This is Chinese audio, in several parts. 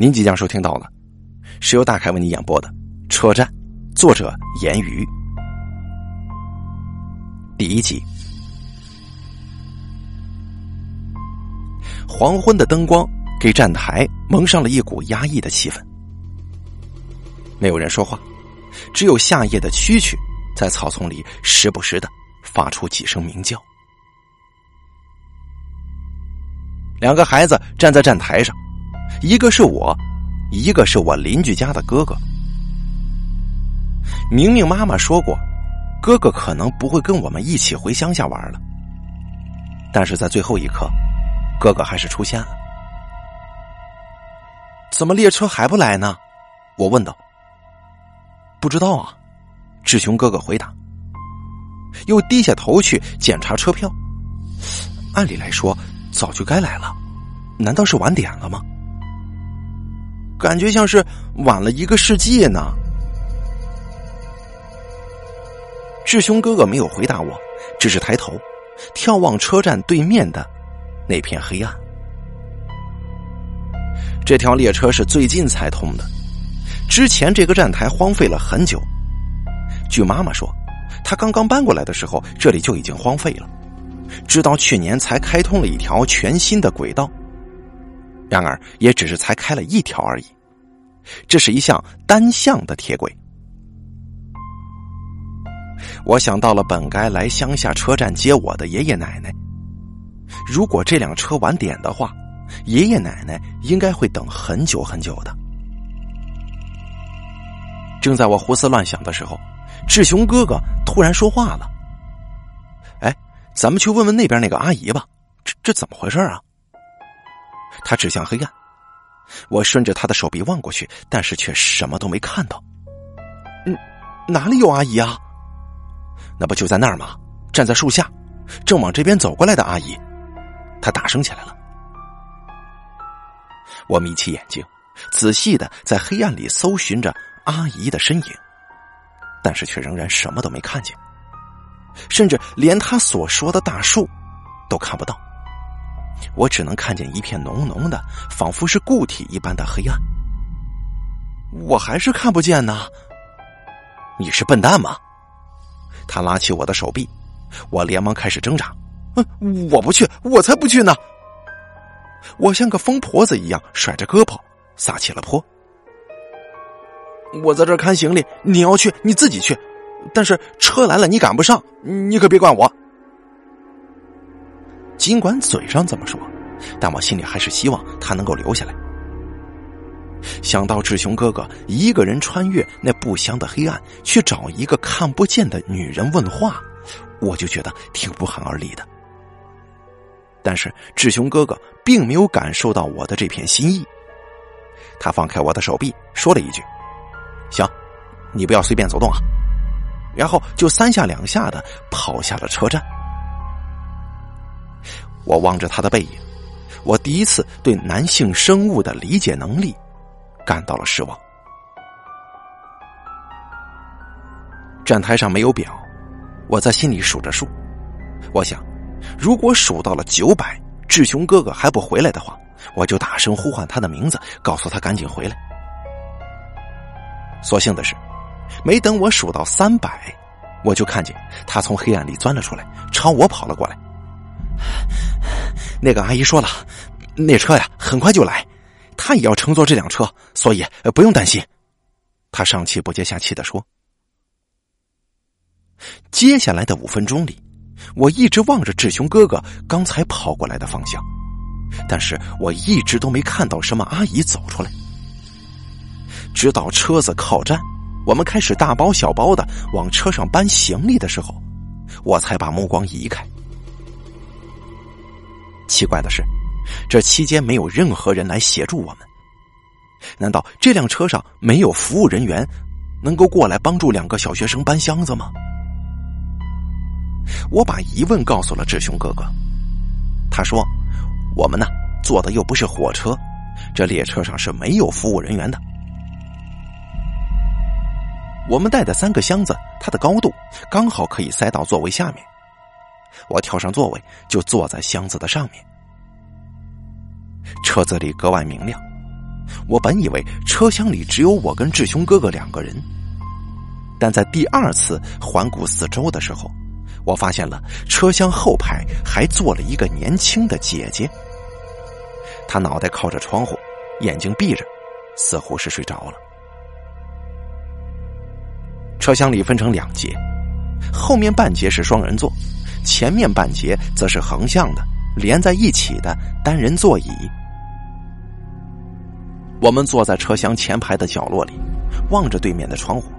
您即将收听到了，是由大凯为您演播的《车站》，作者言语。第一集。黄昏的灯光给站台蒙上了一股压抑的气氛，没有人说话，只有夏夜的蛐蛐在草丛里时不时的发出几声鸣叫。两个孩子站在站台上。一个是我，一个是我邻居家的哥哥。明明妈妈说过，哥哥可能不会跟我们一起回乡下玩了。但是在最后一刻，哥哥还是出现了。怎么列车还不来呢？我问道。不知道啊，志雄哥哥回答。又低下头去检查车票。按理来说，早就该来了，难道是晚点了吗？感觉像是晚了一个世纪呢。志雄哥哥没有回答我，只是抬头眺望车站对面的那片黑暗。这条列车是最近才通的，之前这个站台荒废了很久。据妈妈说，她刚刚搬过来的时候，这里就已经荒废了，直到去年才开通了一条全新的轨道。然而，也只是才开了一条而已。这是一项单向的铁轨。我想到了本该来乡下车站接我的爷爷奶奶。如果这辆车晚点的话，爷爷奶奶应该会等很久很久的。正在我胡思乱想的时候，志雄哥哥突然说话了：“哎，咱们去问问那边那个阿姨吧，这这怎么回事啊？”他指向黑暗。我顺着他的手臂望过去，但是却什么都没看到。嗯，哪里有阿姨啊？那不就在那儿吗？站在树下，正往这边走过来的阿姨。他大声起来了。我眯起眼睛，仔细的在黑暗里搜寻着阿姨的身影，但是却仍然什么都没看见，甚至连他所说的大树都看不到。我只能看见一片浓浓的，仿佛是固体一般的黑暗。我还是看不见呢。你是笨蛋吗？他拉起我的手臂，我连忙开始挣扎。嗯，我不去，我才不去呢。我像个疯婆子一样甩着胳膊撒起了泼。我在这看行李，你要去你自己去，但是车来了你赶不上，你可别怪我。尽管嘴上这么说，但我心里还是希望他能够留下来。想到志雄哥哥一个人穿越那不祥的黑暗，去找一个看不见的女人问话，我就觉得挺不寒而栗的。但是志雄哥哥并没有感受到我的这片心意，他放开我的手臂，说了一句：“行，你不要随便走动啊。”然后就三下两下的跑下了车站。我望着他的背影，我第一次对男性生物的理解能力感到了失望。站台上没有表，我在心里数着数。我想，如果数到了九百，志雄哥哥还不回来的话，我就大声呼唤他的名字，告诉他赶紧回来。所幸的是，没等我数到三百，我就看见他从黑暗里钻了出来，朝我跑了过来。那个阿姨说了，那车呀很快就来，她也要乘坐这辆车，所以不用担心。他上气不接下气的说。接下来的五分钟里，我一直望着志雄哥哥刚才跑过来的方向，但是我一直都没看到什么阿姨走出来。直到车子靠站，我们开始大包小包的往车上搬行李的时候，我才把目光移开。奇怪的是，这期间没有任何人来协助我们。难道这辆车上没有服务人员能够过来帮助两个小学生搬箱子吗？我把疑问告诉了志雄哥哥，他说：“我们呢，坐的又不是火车，这列车上是没有服务人员的。我们带的三个箱子，它的高度刚好可以塞到座位下面。”我跳上座位，就坐在箱子的上面。车子里格外明亮，我本以为车厢里只有我跟志雄哥哥两个人，但在第二次环顾四周的时候，我发现了车厢后排还坐了一个年轻的姐姐。她脑袋靠着窗户，眼睛闭着，似乎是睡着了。车厢里分成两节，后面半节是双人座，前面半节则是横向的连在一起的单人座椅。我们坐在车厢前排的角落里，望着对面的窗户。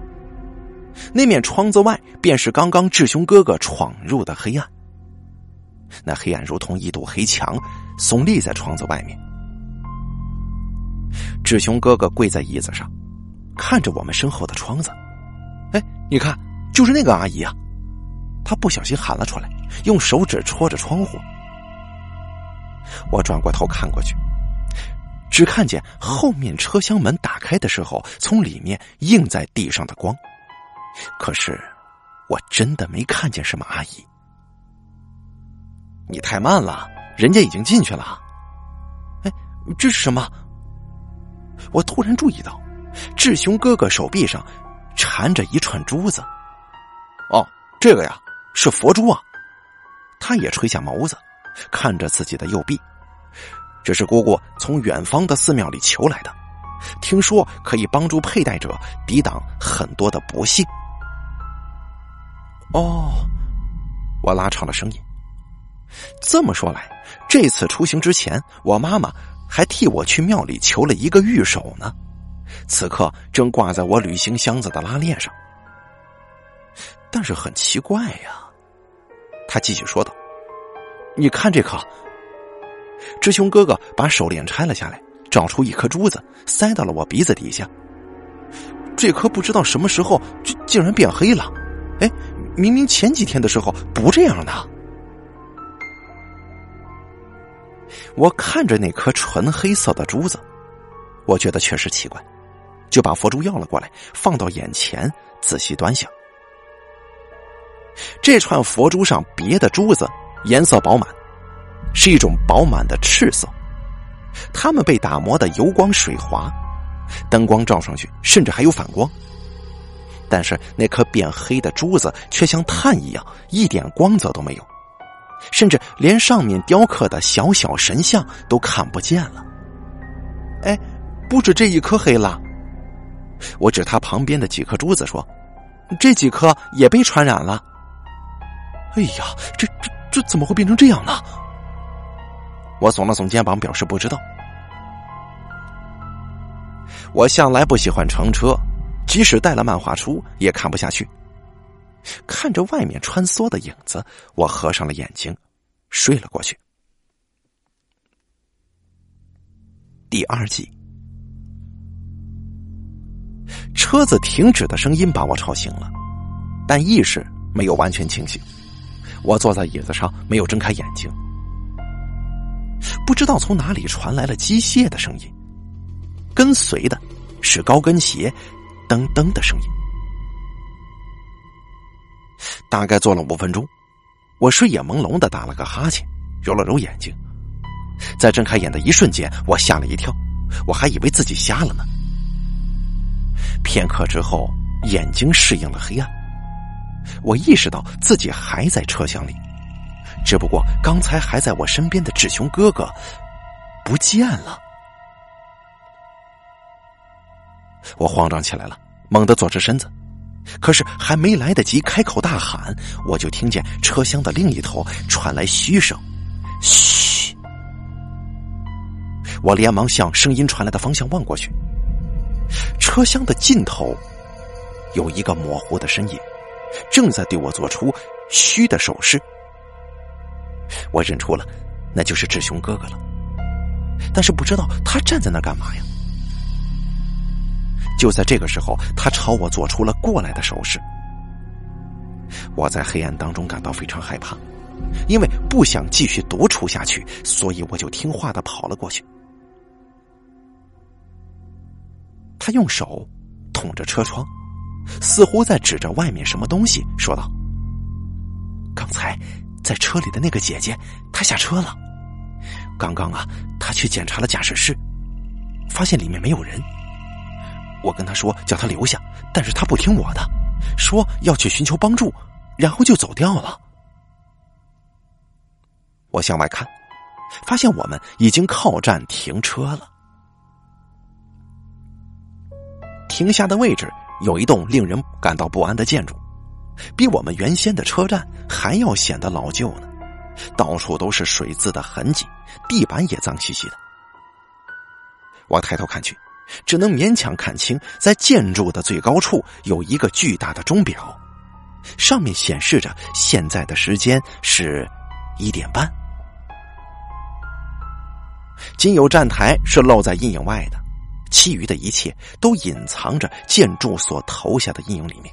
那面窗子外，便是刚刚志雄哥哥闯入的黑暗。那黑暗如同一堵黑墙，耸立在窗子外面。志雄哥哥跪在椅子上，看着我们身后的窗子。哎，你看，就是那个阿姨啊！他不小心喊了出来，用手指戳着窗户。我转过头看过去。只看见后面车厢门打开的时候，从里面映在地上的光。可是，我真的没看见什么阿姨。你太慢了，人家已经进去了。哎，这是什么？我突然注意到，志雄哥哥手臂上缠着一串珠子。哦，这个呀，是佛珠啊。他也垂下眸子，看着自己的右臂。这是姑姑从远方的寺庙里求来的，听说可以帮助佩戴者抵挡很多的不幸。哦，我拉长了声音。这么说来，这次出行之前，我妈妈还替我去庙里求了一个玉手呢，此刻正挂在我旅行箱子的拉链上。但是很奇怪呀，他继续说道：“你看这颗。”志雄哥哥把手链拆了下来，找出一颗珠子，塞到了我鼻子底下。这颗不知道什么时候就竟然变黑了，哎，明明前几天的时候不这样的。我看着那颗纯黑色的珠子，我觉得确实奇怪，就把佛珠要了过来，放到眼前仔细端详。这串佛珠上别的珠子颜色饱满。是一种饱满的赤色，它们被打磨的油光水滑，灯光照上去甚至还有反光。但是那颗变黑的珠子却像炭一样，一点光泽都没有，甚至连上面雕刻的小小神像都看不见了。哎，不止这一颗黑了，我指他旁边的几颗珠子说：“这几颗也被传染了。”哎呀，这这这怎么会变成这样呢？我耸了耸肩膀，表示不知道。我向来不喜欢乘车，即使带了漫画书，也看不下去。看着外面穿梭的影子，我合上了眼睛，睡了过去。第二季，车子停止的声音把我吵醒了，但意识没有完全清醒。我坐在椅子上，没有睁开眼睛。不知道从哪里传来了机械的声音，跟随的是高跟鞋噔噔的声音。大概坐了五分钟，我睡眼朦胧的打了个哈欠，揉了揉眼睛，在睁开眼的一瞬间，我吓了一跳，我还以为自己瞎了呢。片刻之后，眼睛适应了黑暗，我意识到自己还在车厢里。只不过刚才还在我身边的志雄哥哥不见了，我慌张起来了，猛地坐直身子，可是还没来得及开口大喊，我就听见车厢的另一头传来嘘声：“嘘！”我连忙向声音传来的方向望过去，车厢的尽头有一个模糊的身影，正在对我做出嘘的手势。我认出了，那就是志雄哥哥了，但是不知道他站在那干嘛呀？就在这个时候，他朝我做出了过来的手势。我在黑暗当中感到非常害怕，因为不想继续独处下去，所以我就听话的跑了过去。他用手捅着车窗，似乎在指着外面什么东西，说道：“刚才。”在车里的那个姐姐，她下车了。刚刚啊，她去检查了驾驶室，发现里面没有人。我跟她说叫她留下，但是她不听我的，说要去寻求帮助，然后就走掉了。我向外看，发现我们已经靠站停车了。停下的位置有一栋令人感到不安的建筑，比我们原先的车站还要显得老旧呢。到处都是水渍的痕迹，地板也脏兮兮的。我抬头看去，只能勉强看清，在建筑的最高处有一个巨大的钟表，上面显示着现在的时间是一点半。仅有站台是露在阴影外的，其余的一切都隐藏着建筑所投下的阴影里面。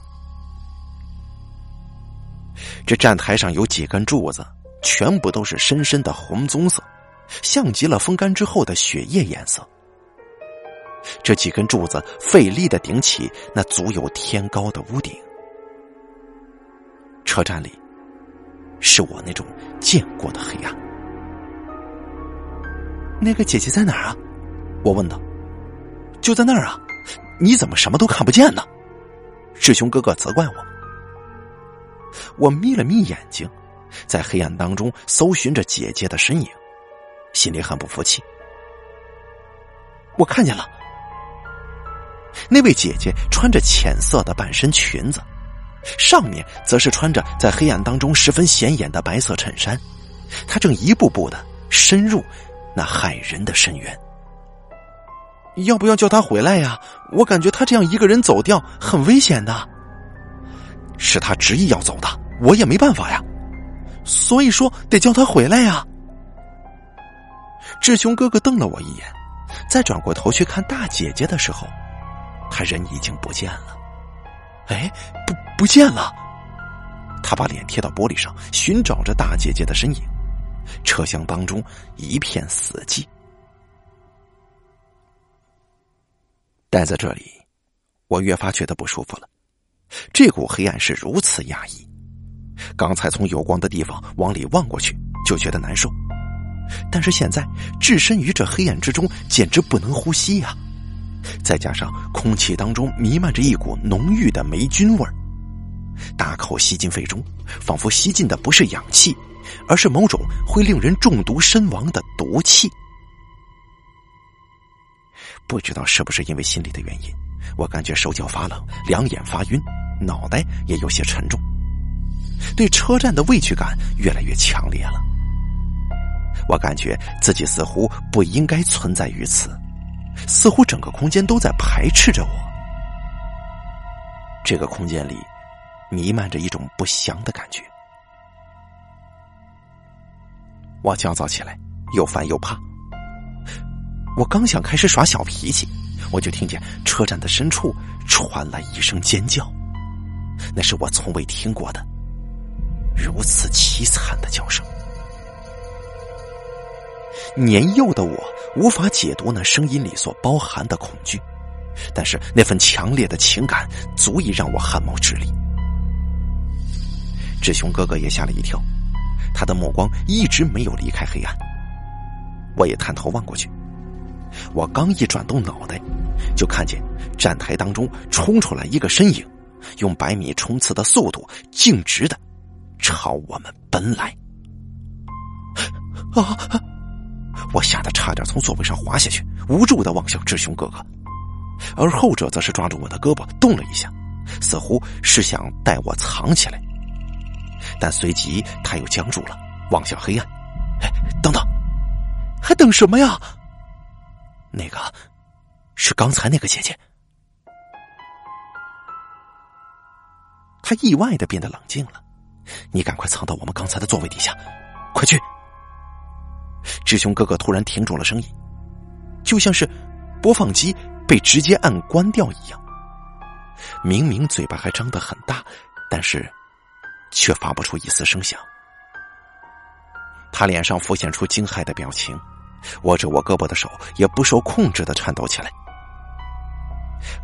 这站台上有几根柱子。全部都是深深的红棕色，像极了风干之后的血液颜色。这几根柱子费力的顶起那足有天高的屋顶。车站里，是我那种见过的黑暗。那个姐姐在哪儿啊？我问道。就在那儿啊，你怎么什么都看不见呢？师兄哥哥责怪我。我眯了眯眼睛。在黑暗当中搜寻着姐姐的身影，心里很不服气。我看见了，那位姐姐穿着浅色的半身裙子，上面则是穿着在黑暗当中十分显眼的白色衬衫。她正一步步的深入那骇人的深渊。要不要叫他回来呀？我感觉他这样一个人走掉很危险的。是他执意要走的，我也没办法呀。所以说得叫他回来呀！志雄哥哥瞪了我一眼，再转过头去看大姐姐的时候，他人已经不见了。哎，不不见了！他把脸贴到玻璃上，寻找着大姐姐的身影。车厢当中一片死寂。待在这里，我越发觉得不舒服了。这股黑暗是如此压抑。刚才从有光的地方往里望过去，就觉得难受，但是现在置身于这黑暗之中，简直不能呼吸呀！再加上空气当中弥漫着一股浓郁的霉菌味儿，大口吸进肺中，仿佛吸进的不是氧气，而是某种会令人中毒身亡的毒气。不知道是不是因为心理的原因，我感觉手脚发冷，两眼发晕，脑袋也有些沉重。对车站的畏惧感越来越强烈了，我感觉自己似乎不应该存在于此，似乎整个空间都在排斥着我。这个空间里弥漫着一种不祥的感觉，我焦躁起来，又烦又怕。我刚想开始耍小脾气，我就听见车站的深处传来一声尖叫，那是我从未听过的。如此凄惨的叫声，年幼的我无法解读那声音里所包含的恐惧，但是那份强烈的情感足以让我汗毛直立。志雄哥哥也吓了一跳，他的目光一直没有离开黑暗。我也探头望过去，我刚一转动脑袋，就看见站台当中冲出来一个身影，用百米冲刺的速度径直的。朝我们奔来！啊！我吓得差点从座位上滑下去，无助的望向志雄哥哥，而后者则是抓住我的胳膊，动了一下，似乎是想带我藏起来，但随即他又僵住了，望向黑暗。哎，等等，还等什么呀？那个是刚才那个姐姐。他意外的变得冷静了。你赶快藏到我们刚才的座位底下，快去！志雄哥哥突然停住了声音，就像是播放机被直接按关掉一样。明明嘴巴还张得很大，但是却发不出一丝声响。他脸上浮现出惊骇的表情，握着我胳膊的手也不受控制的颤抖起来。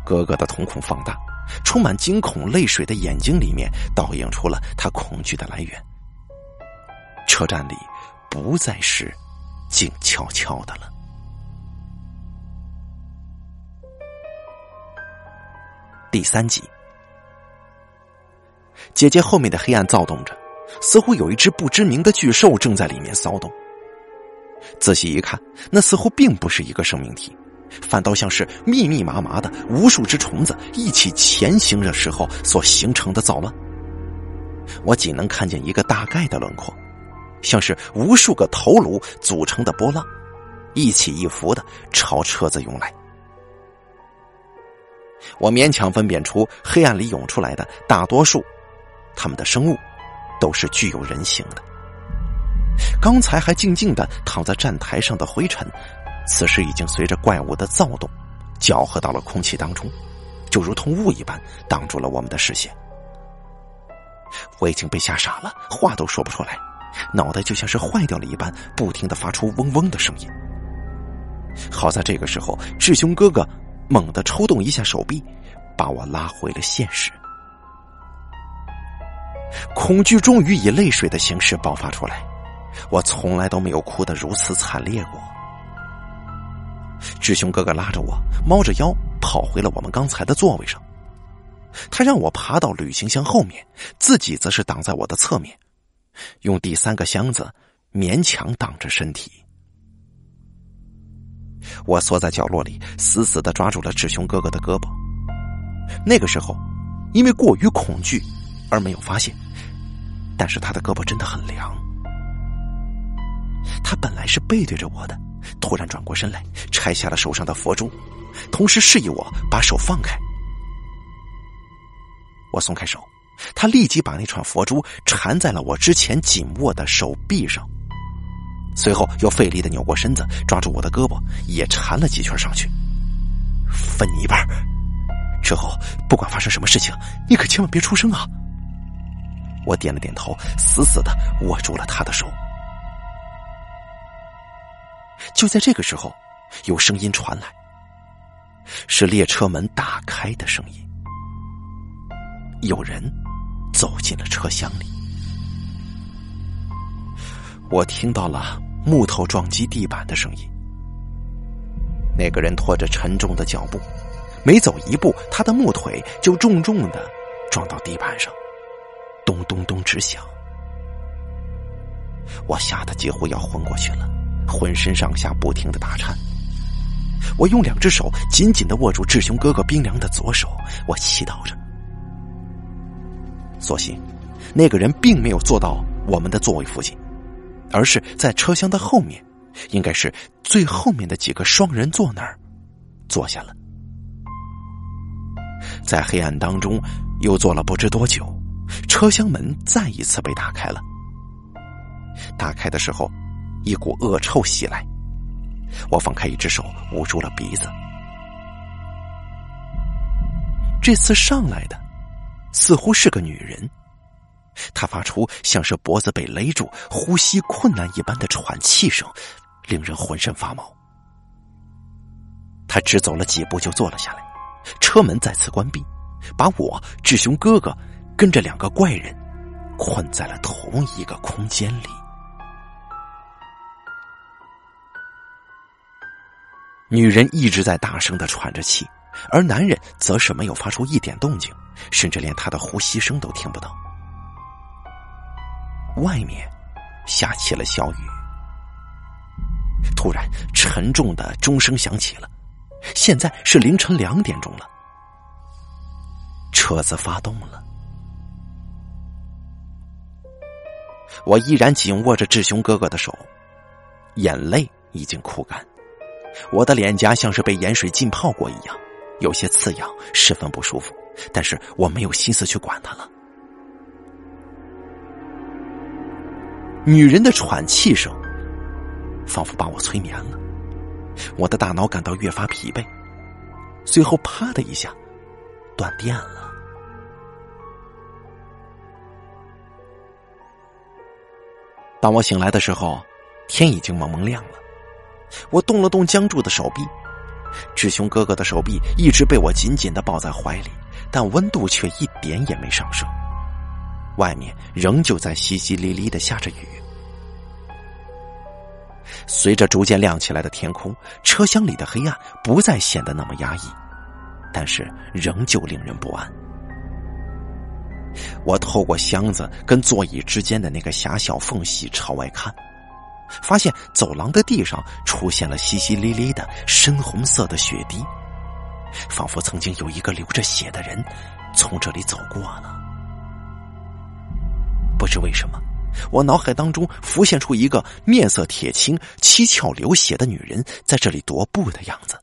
哥哥的瞳孔放大充满惊恐泪水的眼睛里面倒映出了他恐惧的来源。车站里不再是静悄悄的了。第三集。姐姐后面的黑暗躁动着似乎有一只不知名的巨兽正在里面骚动。仔细一看，那似乎并不是一个生命体，反倒像是密密麻麻的无数只虫子一起前行的时候所形成的躁乱。我仅能看见一个大概的轮廓，像是无数个头颅组成的波浪，一起一伏的朝车子涌来。我勉强分辨出黑暗里涌出来的大多数，他们的生物都是具有人形的。刚才还静静的躺在站台上的灰尘，此时已经随着怪物的躁动，搅和到了空气当中，就如同雾一般挡住了我们的视线。我已经被吓傻了，话都说不出来，脑袋就像是坏掉了一般，不停的发出嗡嗡的声音。好在这个时候，志雄哥哥猛地抽动一下手臂，把我拉回了现实。恐惧终于以泪水的形式爆发出来，我从来都没有哭得如此惨烈过。志雄哥哥拉着我，猫着腰跑回了我们刚才的座位上。他让我爬到旅行箱后面，自己则是挡在我的侧面，用第三个箱子勉强挡着身体。我缩在角落里，死死的抓住了志雄哥哥的胳膊。那个时候，因为过于恐惧而没有发现，但是他的胳膊真的很凉。他本来是背对着我的，突然转过身来，拆下了手上的佛珠，同时示意我把手放开。我松开手，他立即把那串佛珠缠在了我之前紧握的手臂上，随后又费力的扭过身子，抓住我的胳膊，也缠了几圈上去。分你一半，之后不管发生什么事情，你可千万别出声啊！我点了点头，死死的握住了他的手。就在这个时候，有声音传来，是列车门打开的声音。有人走进了车厢里，我听到了木头撞击地板的声音。那个人拖着沉重的脚步，每走一步，他的木腿就重重的撞到地板上，咚咚咚直响。我吓得几乎要昏过去了，浑身上下不停的打颤。我用两只手紧紧的握住志雄哥哥冰凉的左手，我祈祷着。所幸，那个人并没有坐到我们的座位附近，而是在车厢的后面，应该是最后面的几个双人座那儿坐下了。在黑暗当中又坐了不知多久，车厢门再一次被打开了。打开的时候，一股恶臭袭来，我放开一只手捂住了鼻子。这次上来的。似乎是个女人，她发出像是脖子被勒住、呼吸困难一般的喘气声，令人浑身发毛。他只走了几步就坐了下来，车门再次关闭，把我志雄哥哥跟着两个怪人困在了同一个空间里。女人一直在大声的喘着气。而男人则是没有发出一点动静，甚至连他的呼吸声都听不到。外面下起了小雨，突然沉重的钟声响起了。现在是凌晨两点钟了，车子发动了。我依然紧握着志雄哥哥的手，眼泪已经哭干，我的脸颊像是被盐水浸泡过一样。有些刺痒，十分不舒服，但是我没有心思去管他了。女人的喘气声，仿佛把我催眠了，我的大脑感到越发疲惫，随后啪的一下，断电了。当我醒来的时候，天已经蒙蒙亮了，我动了动僵住的手臂。志雄哥哥的手臂一直被我紧紧的抱在怀里，但温度却一点也没上升。外面仍旧在淅淅沥沥的下着雨。随着逐渐亮起来的天空，车厢里的黑暗不再显得那么压抑，但是仍旧令人不安。我透过箱子跟座椅之间的那个狭小缝隙朝外看，发现走廊的地上出现了淅淅沥沥的深红色的血滴，仿佛曾经有一个流着血的人从这里走过了。不知为什么，我脑海当中浮现出一个面色铁青、七窍流血的女人在这里踱步的样子，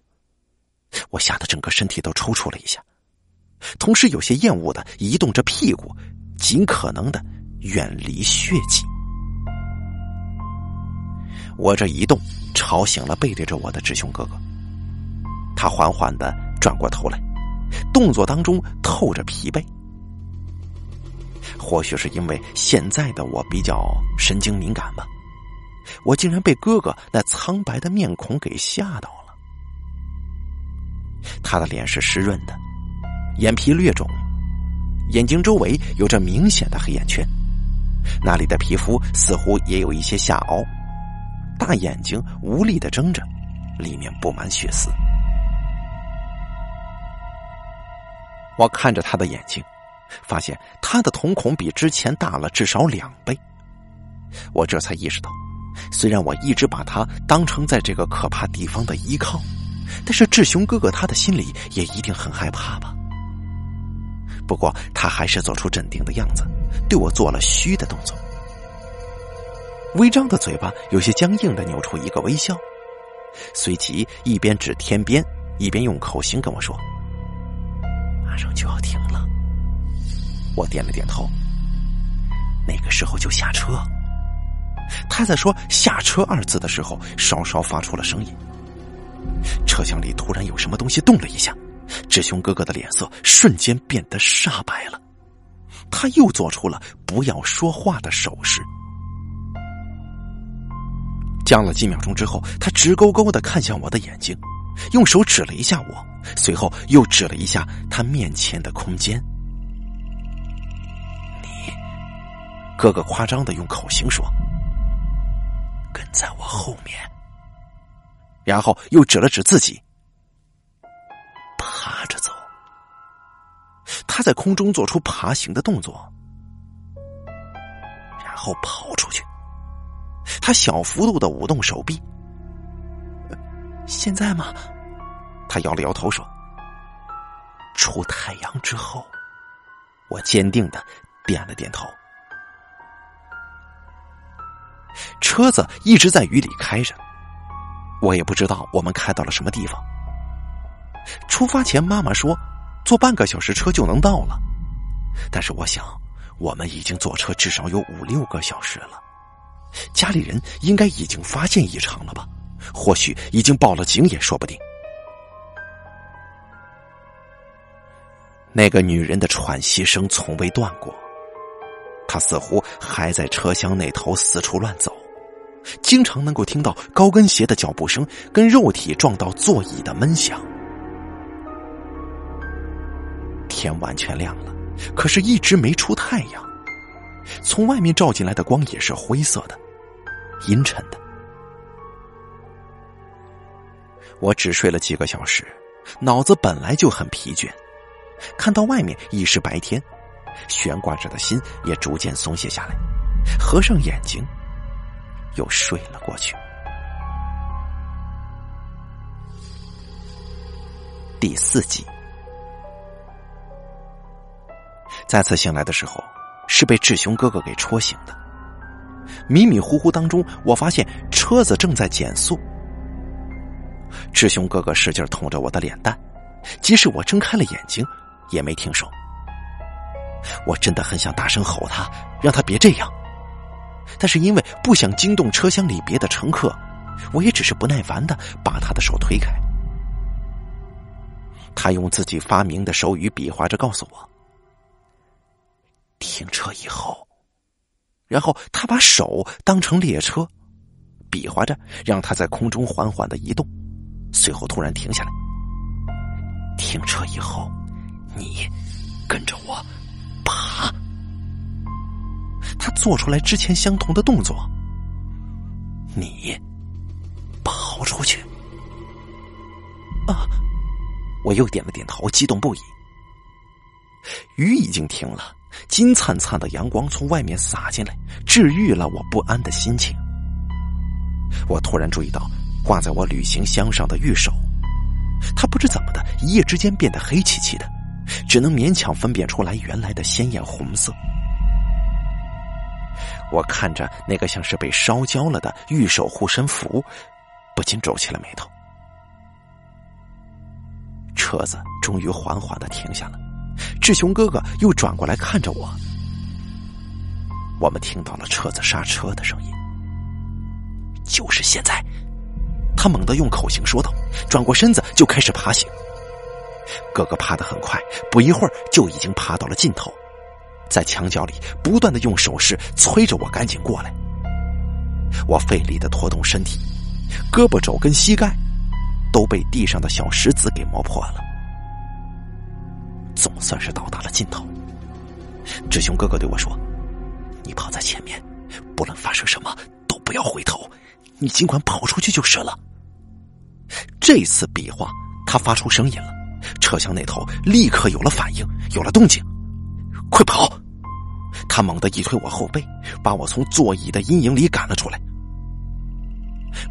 我吓得整个身体都抽搐了一下。同时，有些厌恶的移动着屁股，尽可能的远离血迹。我这一动，吵醒了背对着我的智雄哥哥。他缓缓的转过头来，动作当中透着疲惫。或许是因为现在的我比较神经敏感吧，我竟然被哥哥那苍白的面孔给吓到了。他的脸是湿润的。眼皮略肿，眼睛周围有着明显的黑眼圈，那里的皮肤似乎也有一些下凹，大眼睛无力的睁着，里面布满血丝。我看着他的眼睛，发现他的瞳孔比之前大了至少两倍。我这才意识到，虽然我一直把他当成在这个可怕地方的依靠，但是志雄哥哥他的心里也一定很害怕吧。不过，他还是做出镇定的样子，对我做了虚的动作。微张的嘴巴有些僵硬的扭出一个微笑，随即一边指天边，一边用口型跟我说：“马上就要停了。”我点了点头。那个时候就下车。他在说“下车”二字的时候，稍稍发出了声音。车厢里突然有什么东西动了一下。志雄哥哥的脸色瞬间变得煞白了，他又做出了不要说话的手势。僵了几秒钟之后，他直勾勾的看向我的眼睛，用手指了一下我，随后又指了一下他面前的空间。你，哥哥夸张的用口型说：“跟在我后面。”然后又指了指自己。爬着走，他在空中做出爬行的动作，然后跑出去。他小幅度的舞动手臂。现在吗？他摇了摇头说：“出太阳之后。”我坚定的点了点头。车子一直在雨里开着，我也不知道我们开到了什么地方。出发前，妈妈说坐半个小时车就能到了，但是我想，我们已经坐车至少有五六个小时了，家里人应该已经发现异常了吧？或许已经报了警也说不定。那个女人的喘息声从未断过，她似乎还在车厢那头四处乱走，经常能够听到高跟鞋的脚步声跟肉体撞到座椅的闷响。天完全亮了，可是一直没出太阳。从外面照进来的光也是灰色的、阴沉的。我只睡了几个小时，脑子本来就很疲倦。看到外面已是白天，悬挂着的心也逐渐松懈下来，合上眼睛，又睡了过去。第四集。再次醒来的时候，是被志雄哥哥给戳醒的。迷迷糊糊当中，我发现车子正在减速。志雄哥哥使劲捅着我的脸蛋，即使我睁开了眼睛，也没停手。我真的很想大声吼他，让他别这样，但是因为不想惊动车厢里别的乘客，我也只是不耐烦的把他的手推开。他用自己发明的手语比划着告诉我。停车以后，然后他把手当成列车，比划着让他在空中缓缓的移动，随后突然停下来。停车以后，你跟着我爬。他做出来之前相同的动作，你跑出去。啊！我又点了点头，激动不已。雨已经停了，金灿灿的阳光从外面洒进来，治愈了我不安的心情。我突然注意到挂在我旅行箱上的玉手，它不知怎么的，一夜之间变得黑漆漆的，只能勉强分辨出来原来的鲜艳红色。我看着那个像是被烧焦了的玉手护身符，不禁皱起了眉头。车子终于缓缓的停下了，志雄哥哥又转过来看着我。我们听到了车子刹车的声音。就是现在，他猛地用口型说道，转过身子就开始爬行。哥哥爬得很快，不一会儿就已经爬到了尽头，在墙角里不断的用手势催着我赶紧过来。我费力的拖动身体，胳膊肘跟膝盖都被地上的小石子给磨破了。总算是到达了尽头。志雄哥哥对我说：“你跑在前面，不论发生什么都不要回头。”你尽管跑出去就是了。这次比划，他发出声音了，车厢那头立刻有了反应，有了动静。快跑！他猛地一推我后背，把我从座椅的阴影里赶了出来。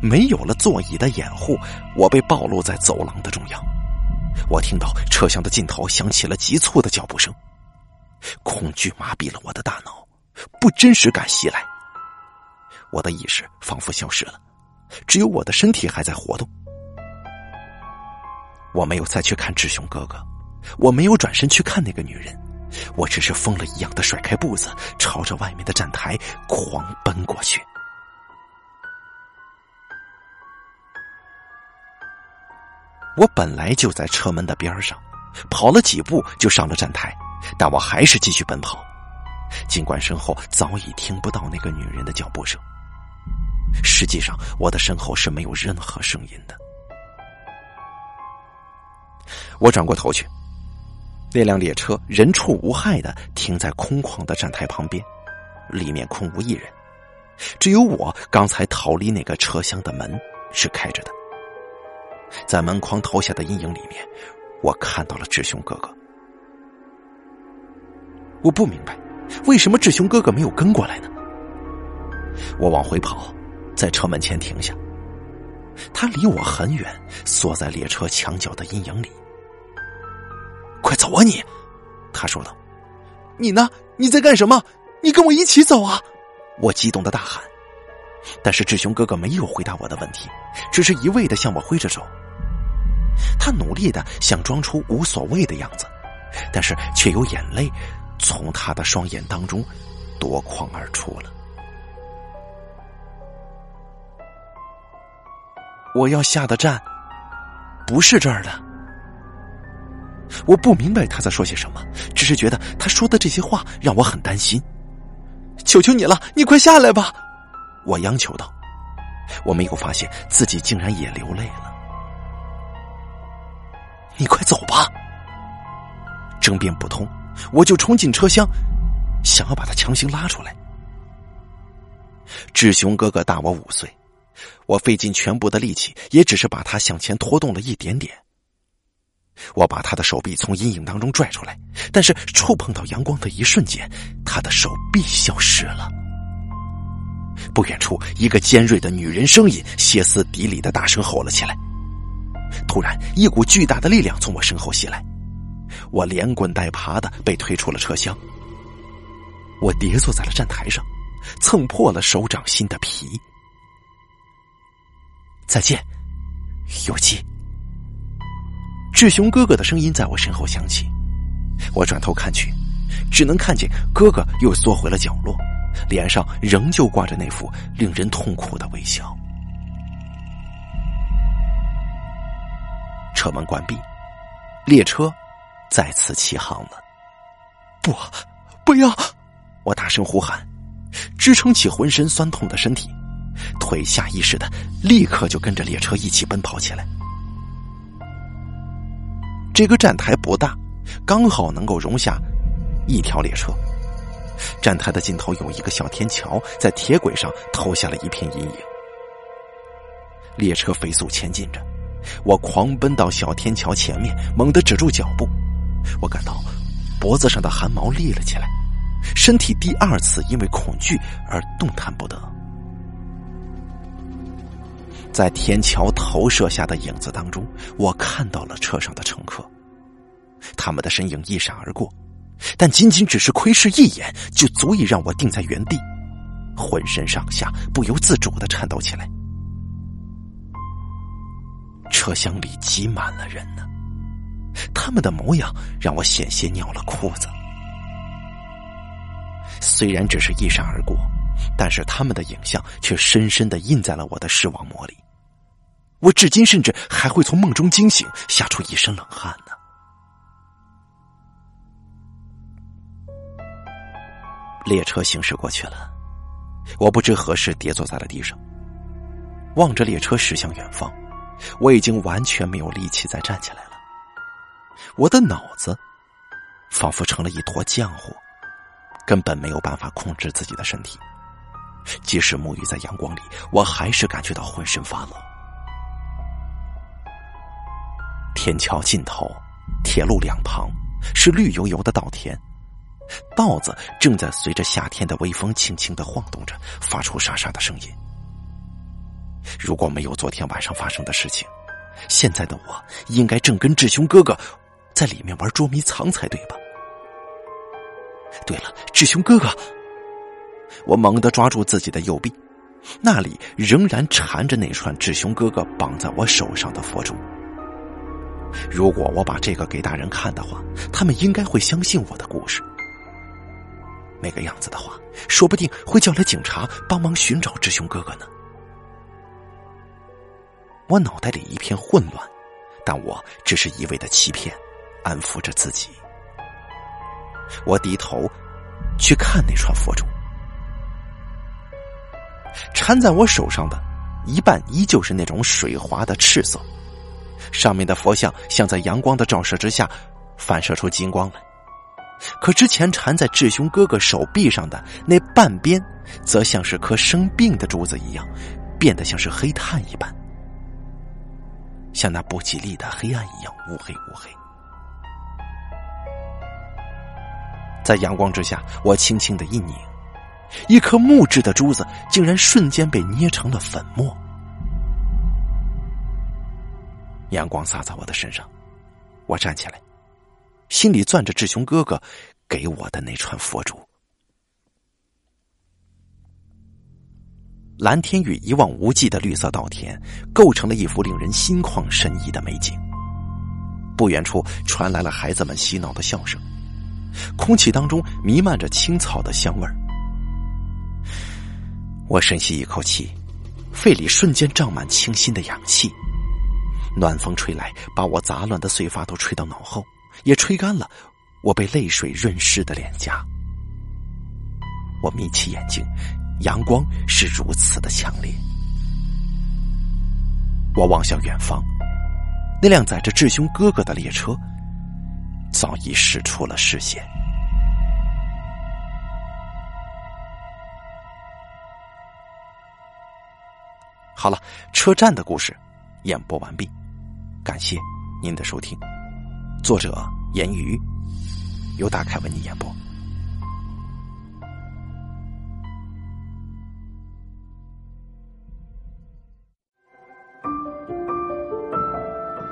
没有了座椅的掩护，我被暴露在走廊的中央。我听到车厢的尽头响起了急促的脚步声，恐惧麻痹了我的大脑，不真实感袭来。我的意识仿佛消失了，只有我的身体还在活动。我没有再去看志雄哥哥，我没有转身去看那个女人，我只是疯了一样的甩开步子，朝着外面的站台狂奔过去。我本来就在车门的边上，跑了几步就上了站台，但我还是继续奔跑，尽管身后早已听不到那个女人的脚步声。实际上，我的身后是没有任何声音的。我转过头去，那辆列车人畜无害的停在空旷的站台旁边，里面空无一人，只有我刚才逃离那个车厢的门是开着的。在门框投下的阴影里面，我看到了志雄哥哥。我不明白，为什么志雄哥哥没有跟过来呢？我往回跑。在车门前停下，他离我很远，缩在列车墙角的阴影里。快走啊你！他说道。你呢？你在干什么？你跟我一起走啊！我激动的大喊。但是志雄哥哥没有回答我的问题，只是一味的向我挥着手。他努力的想装出无所谓的样子，但是却有眼泪从他的双眼当中夺眶而出了。我要下的站不是这儿的，我不明白他在说些什么，只是觉得他说的这些话让我很担心。求求你了，你快下来吧！我央求道。我没有发现自己竟然也流泪了。你快走吧！争辩不通，我就冲进车厢，想要把他强行拉出来。志雄哥哥大我五岁。我费尽全部的力气，也只是把他向前拖动了一点点。我把他的手臂从阴影当中拽出来，但是触碰到阳光的一瞬间，他的手臂消失了。不远处，一个尖锐的女人声音歇斯底里的大声吼了起来。突然，一股巨大的力量从我身后袭来，我连滚带爬的被推出了车厢。我跌坐在了站台上，蹭破了手掌心的皮。再见，有基。志雄哥哥的声音在我身后响起，我转头看去，只能看见哥哥又缩回了角落，脸上仍旧挂着那副令人痛苦的微笑。车门关闭，列车再次起航了。不，不要！我大声呼喊，支撑起浑身酸痛的身体。腿下意识的立刻就跟着列车一起奔跑起来。这个站台不大，刚好能够容下一条列车。站台的尽头有一个小天桥，在铁轨上投下了一片阴影。列车飞速前进着，我狂奔到小天桥前面，猛地止住脚步。我感到脖子上的汗毛立了起来，身体第二次因为恐惧而动弹不得。在天桥投射下的影子当中，我看到了车上的乘客，他们的身影一闪而过，但仅仅只是窥视一眼，就足以让我定在原地，浑身上下不由自主的颤抖起来。车厢里挤满了人呢，他们的模样让我险些尿了裤子。虽然只是一闪而过，但是他们的影像却深深的印在了我的视网膜里。我至今甚至还会从梦中惊醒，吓出一身冷汗呢。列车行驶过去了，我不知何时跌坐在了地上，望着列车驶向远方。我已经完全没有力气再站起来了，我的脑子仿佛成了一坨浆糊，根本没有办法控制自己的身体。即使沐浴在阳光里，我还是感觉到浑身发冷。天桥尽头，铁路两旁是绿油油的稻田，稻子正在随着夏天的微风轻轻的晃动着，发出沙沙的声音。如果没有昨天晚上发生的事情，现在的我应该正跟志雄哥哥在里面玩捉迷藏才对吧？对了，志雄哥哥，我猛地抓住自己的右臂，那里仍然缠着那串志雄哥哥绑在我手上的佛珠。如果我把这个给大人看的话，他们应该会相信我的故事。那个样子的话，说不定会叫来警察帮忙寻找志雄哥哥呢。我脑袋里一片混乱，但我只是一味的欺骗，安抚着自己。我低头去看那串佛珠，缠在我手上的一半依旧是那种水滑的赤色，上面的佛像像在阳光的照射之下反射出金光来。可之前缠在智雄哥哥手臂上的那半边，则像是颗生病的珠子一样，变得像是黑炭一般。像那不吉利的黑暗一样乌黑乌黑，在阳光之下，我轻轻的一拧，一颗木质的珠子竟然瞬间被捏成了粉末。阳光洒在我的身上，我站起来，心里攥着志雄哥哥给我的那串佛珠。蓝天与一望无际的绿色稻田，构成了一幅令人心旷神怡的美景。不远处传来了孩子们嬉闹的笑声，空气当中弥漫着青草的香味儿。我深吸一口气，肺里瞬间胀满清新的氧气。暖风吹来，把我杂乱的碎发都吹到脑后，也吹干了我被泪水润湿的脸颊。我眯起眼睛。阳光是如此的强烈，我望向远方，那辆载着志兄哥哥的列车早已驶出了视线。好了，车站的故事演播完毕，感谢您的收听。作者：言语，由大凯为您演播。